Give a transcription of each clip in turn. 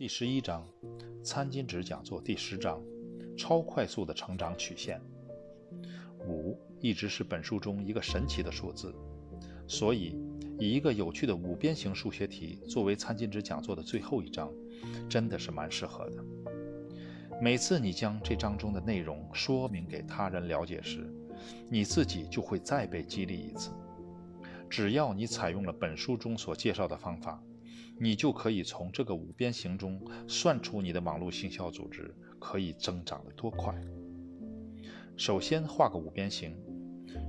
第十一章，餐巾纸讲座第十章，超快速的成长曲线。五一直是本书中一个神奇的数字，所以以一个有趣的五边形数学题作为餐巾纸讲座的最后一章，真的是蛮适合的。每次你将这章中的内容说明给他人了解时，你自己就会再被激励一次。只要你采用了本书中所介绍的方法。你就可以从这个五边形中算出你的网络行销组织可以增长的多快。首先画个五边形，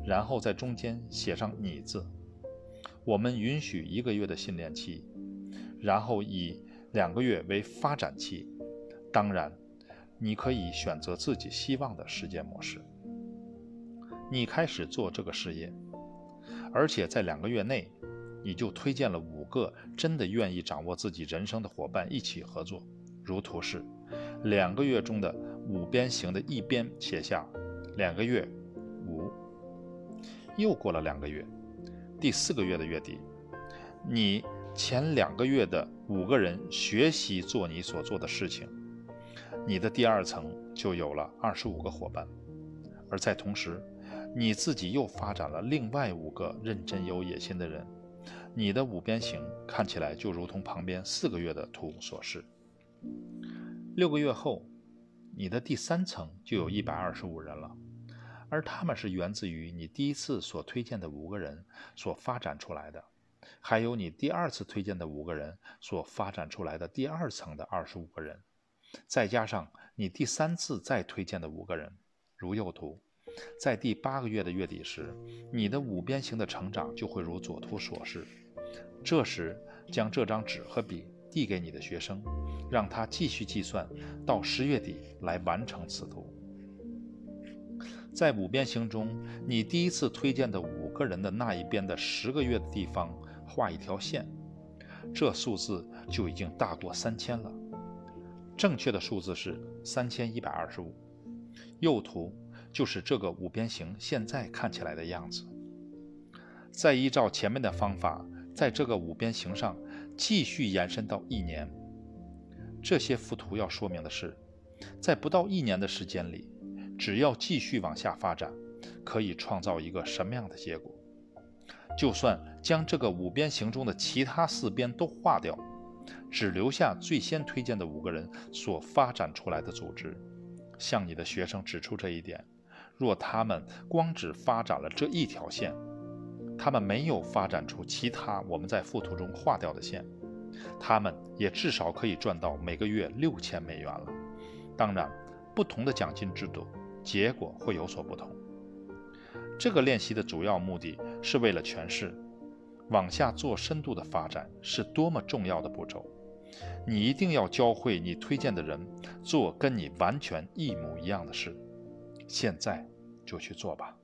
然后在中间写上“你”字。我们允许一个月的训练期，然后以两个月为发展期。当然，你可以选择自己希望的时间模式。你开始做这个事业，而且在两个月内。你就推荐了五个真的愿意掌握自己人生的伙伴一起合作，如图示。两个月中的五边形的一边写下两个月五。又过了两个月，第四个月的月底，你前两个月的五个人学习做你所做的事情，你的第二层就有了二十五个伙伴，而在同时，你自己又发展了另外五个认真有野心的人。你的五边形看起来就如同旁边四个月的图所示。六个月后，你的第三层就有一百二十五人了，而他们是源自于你第一次所推荐的五个人所发展出来的，还有你第二次推荐的五个人所发展出来的第二层的二十五个人，再加上你第三次再推荐的五个人，如右图。在第八个月的月底时，你的五边形的成长就会如左图所示。这时，将这张纸和笔递给你的学生，让他继续计算到十月底来完成此图。在五边形中，你第一次推荐的五个人的那一边的十个月的地方画一条线，这数字就已经大过三千了。正确的数字是三千一百二十五。右图就是这个五边形现在看起来的样子。再依照前面的方法。在这个五边形上继续延伸到一年。这些幅图要说明的是，在不到一年的时间里，只要继续往下发展，可以创造一个什么样的结果？就算将这个五边形中的其他四边都划掉，只留下最先推荐的五个人所发展出来的组织，向你的学生指出这一点。若他们光只发展了这一条线，他们没有发展出其他我们在附图中划掉的线，他们也至少可以赚到每个月六千美元了。当然，不同的奖金制度，结果会有所不同。这个练习的主要目的是为了诠释，往下做深度的发展是多么重要的步骤。你一定要教会你推荐的人做跟你完全一模一样的事。现在就去做吧。